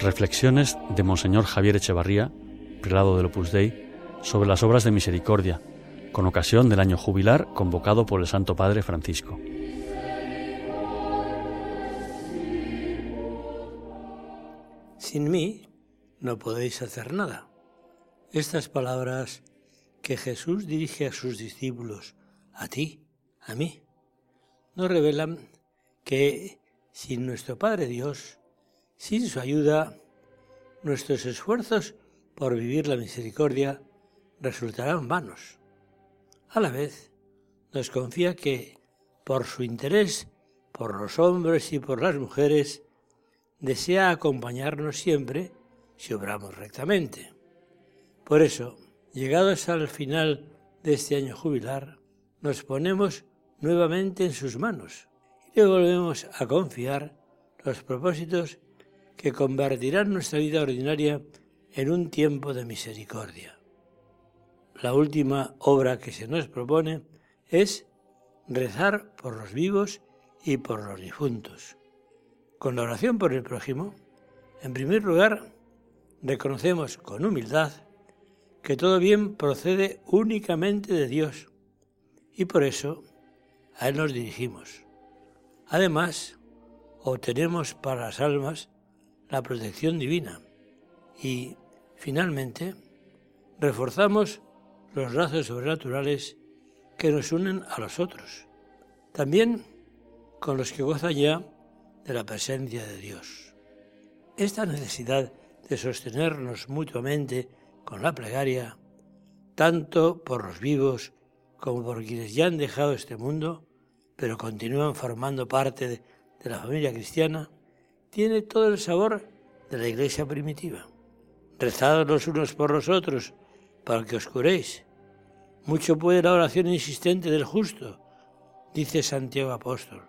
Reflexiones de Monseñor Javier Echevarría, prelado del Opus Dei, sobre las obras de misericordia, con ocasión del año jubilar convocado por el Santo Padre Francisco. Sin mí no podéis hacer nada. Estas palabras que Jesús dirige a sus discípulos, a ti, a mí, nos revelan que sin nuestro Padre Dios, sin su ayuda, nuestros esfuerzos por vivir la misericordia resultarán vanos. A la vez, nos confía que, por su interés por los hombres y por las mujeres, desea acompañarnos siempre si obramos rectamente. Por eso, llegados al final de este año jubilar, nos ponemos nuevamente en sus manos y le volvemos a confiar los propósitos que convertirán nuestra vida ordinaria en un tiempo de misericordia. La última obra que se nos propone es rezar por los vivos y por los difuntos. Con la oración por el prójimo, en primer lugar, reconocemos con humildad que todo bien procede únicamente de Dios y por eso a Él nos dirigimos. Además, obtenemos para las almas la protección divina y, finalmente, reforzamos los lazos sobrenaturales que nos unen a los otros, también con los que gozan ya de la presencia de Dios. Esta necesidad de sostenernos mutuamente con la plegaria, tanto por los vivos como por quienes ya han dejado este mundo, pero continúan formando parte de, la familia cristiana, tiene todo el sabor de la iglesia primitiva. Rezad los unos por los otros para que os curéis. Mucho puede la oración insistente del justo, dice Santiago Apóstol.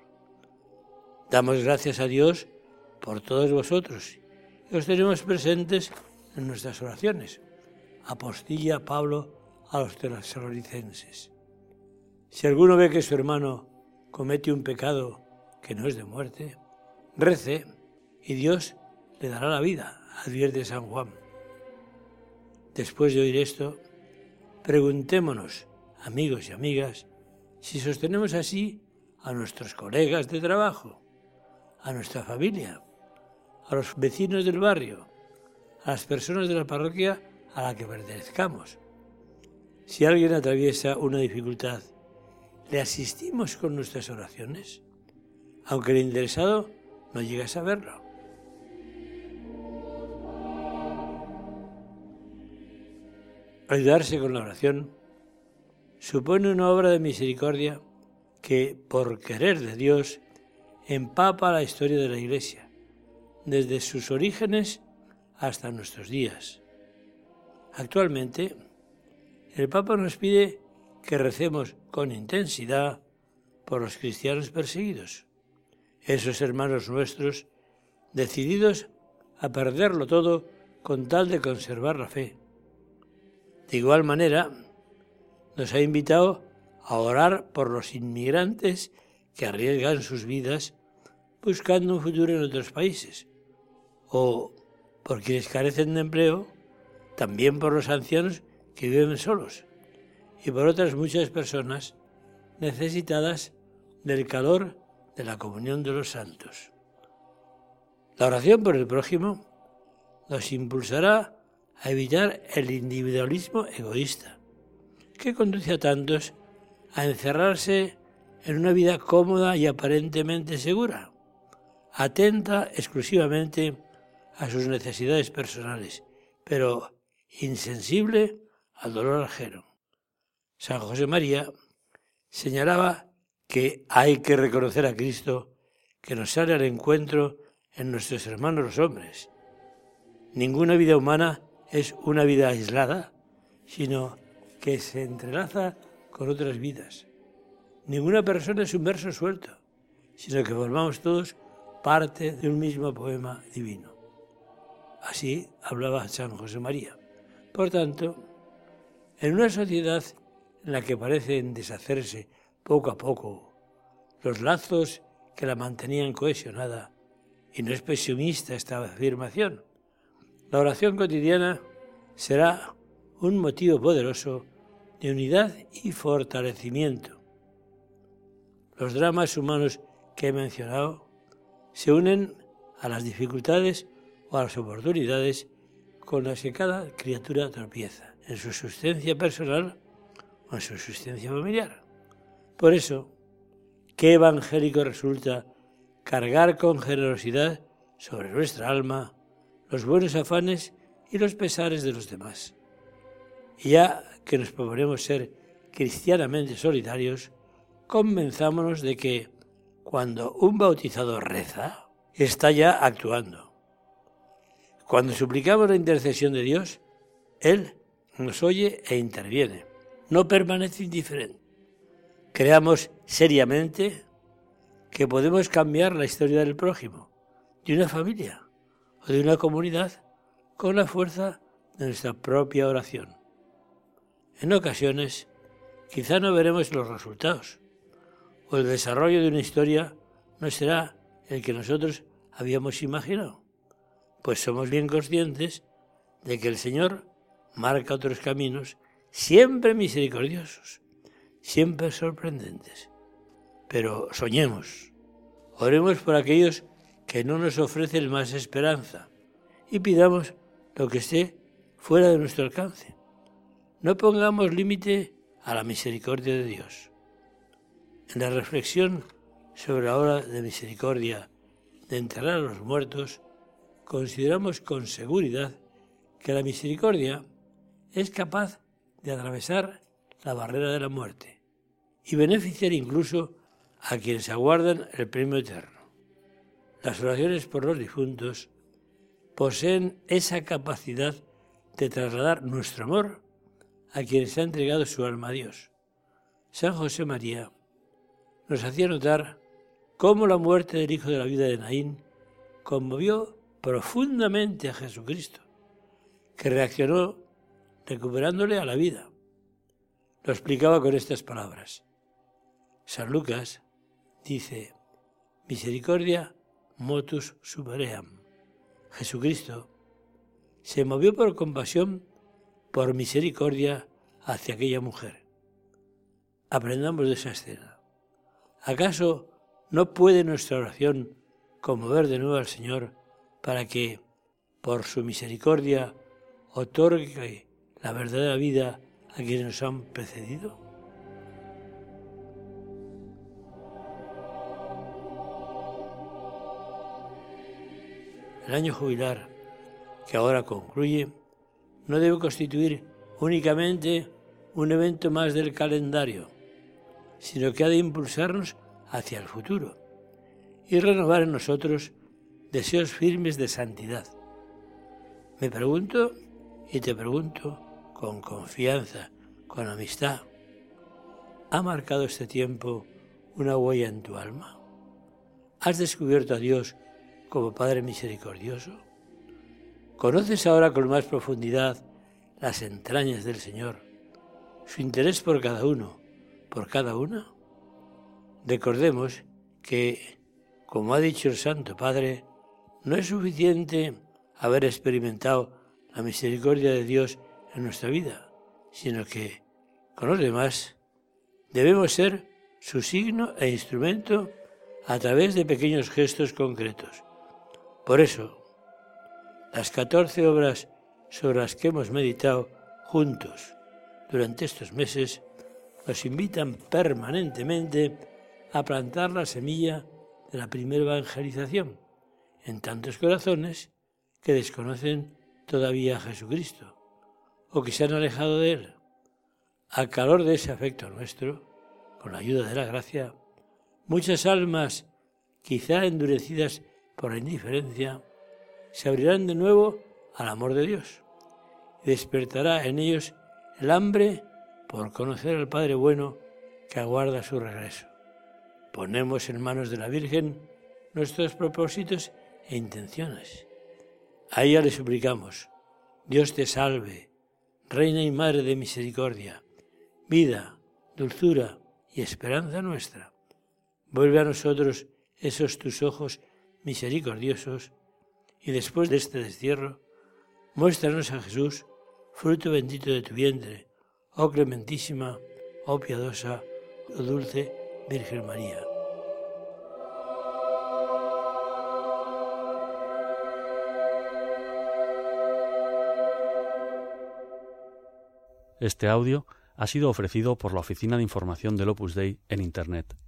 Damos gracias a Dios por todos vosotros y os tenemos presentes en nuestras oraciones. Apostilla Pablo a los tesalonicenses. Si alguno ve que su hermano comete un pecado que no es de muerte, rece y Dios le dará la vida, advierte San Juan. Después de oír esto, preguntémonos, amigos y amigas, si sostenemos así a nuestros colegas de trabajo, a nuestra familia, a los vecinos del barrio, a las personas de la parroquia a la que pertenezcamos. Si alguien atraviesa una dificultad, ¿le asistimos con nuestras oraciones? Aunque el interesado no llegue a saberlo. Ayudarse con la oración supone una obra de misericordia que, por querer de Dios, empapa la historia de la Iglesia, desde sus orígenes hasta nuestros días. Actualmente, el Papa nos pide que recemos con intensidad por los cristianos perseguidos, esos hermanos nuestros decididos a perderlo todo con tal de conservar la fe. De igual manera, nos ha invitado a orar por los inmigrantes que arriesgan sus vidas buscando un futuro en otros países, o por quienes carecen de empleo también por los ancianos que viven solos y por otras muchas personas necesitadas del calor de la comunión de los santos. La oración por el prójimo nos impulsará a evitar el individualismo egoísta, que conduce a tantos a encerrarse en una vida cómoda y aparentemente segura, atenta exclusivamente a sus necesidades personales, pero insensible al dolor ajeno. San José María señalaba que hay que reconocer a Cristo que nos sale al encuentro en nuestros hermanos los hombres. Ninguna vida humana es una vida aislada, sino que se entrelaza con otras vidas. Ninguna persona es un verso suelto, sino que formamos todos parte de un mismo poema divino. Así hablaba San José María. Por tanto, en una sociedad en la que parecen deshacerse poco a poco los lazos que la mantenían cohesionada, y no es pesimista esta afirmación, La oración cotidiana será un motivo poderoso de unidad y fortalecimiento. Los dramas humanos que he mencionado se unen a las dificultades o a las oportunidades con las que cada criatura tropieza en su existencia personal o en su existencia familiar. Por eso, qué evangélico resulta cargar con generosidad sobre nuestra alma los buenos afanes y los pesares de los demás. Y ya que nos proponemos ser cristianamente solidarios, convenzámonos de que cuando un bautizado reza, está ya actuando. Cuando suplicamos la intercesión de Dios, Él nos oye e interviene. No permanece indiferente. Creamos seriamente que podemos cambiar la historia del prójimo, de una familia o de una comunidad con la fuerza de nuestra propia oración. En ocasiones, quizá no veremos los resultados, o el desarrollo de una historia no será el que nosotros habíamos imaginado, pues somos bien conscientes de que el Señor marca otros caminos siempre misericordiosos, siempre sorprendentes. Pero soñemos, oremos por aquellos que no nos ofrecen más esperanza y pidamos lo que esté fuera de nuestro alcance. No pongamos límite a la misericordia de Dios. En la reflexión sobre la hora de misericordia de enterrar a los muertos, consideramos con seguridad que la misericordia es capaz de atravesar la barrera de la muerte y beneficiar incluso a quienes aguardan el premio eterno. Las oraciones por los difuntos poseen esa capacidad de trasladar nuestro amor a quienes ha entregado su alma a Dios. San José María nos hacía notar cómo la muerte del hijo de la vida de Naín conmovió profundamente a Jesucristo, que reaccionó recuperándole a la vida. Lo explicaba con estas palabras. San Lucas dice, misericordia motus supeream. Jesucristo se movió por compasión, por misericordia hacia aquella mujer. Aprendamos de esa escena. ¿Acaso no puede nuestra oración conmover de nuevo al Señor para que, por su misericordia, otorgue la verdadera vida a quienes nos han precedido? El año jubilar, que ahora concluye, no debe constituir únicamente un evento más del calendario, sino que ha de impulsarnos hacia el futuro y renovar en nosotros deseos firmes de santidad. Me pregunto y te pregunto con confianza, con amistad, ¿ha marcado este tiempo una huella en tu alma? ¿Has descubierto a Dios como Padre misericordioso? ¿Conoces ahora con más profundidad las entrañas del Señor, su interés por cada uno, por cada una? Recordemos que, como ha dicho el Santo Padre, no es suficiente haber experimentado la misericordia de Dios en nuestra vida, sino que con los demás debemos ser su signo e instrumento a través de pequeños gestos concretos. Por eso, las 14 obras sobre las que hemos meditado juntos durante estos meses nos invitan permanentemente a plantar la semilla de la primera evangelización en tantos corazones que desconocen todavía a Jesucristo o que se han alejado de Él. Al calor de ese afecto nuestro, con la ayuda de la gracia, muchas almas, quizá endurecidas por la indiferencia, se abrirán de nuevo al amor de Dios despertará en ellos el hambre por conocer al Padre bueno que aguarda su regreso. Ponemos en manos de la Virgen nuestros propósitos e intenciones. A ella le suplicamos, Dios te salve, Reina y Madre de Misericordia, vida, dulzura y esperanza nuestra. Vuelve a nosotros esos tus ojos misericordiosos y después de este destierro, Muéstranos a Jesús, fruto bendito de tu vientre, oh clementísima, oh piadosa, oh dulce Virgen María. Este audio ha sido ofrecido por la Oficina de Información del Opus Dei en Internet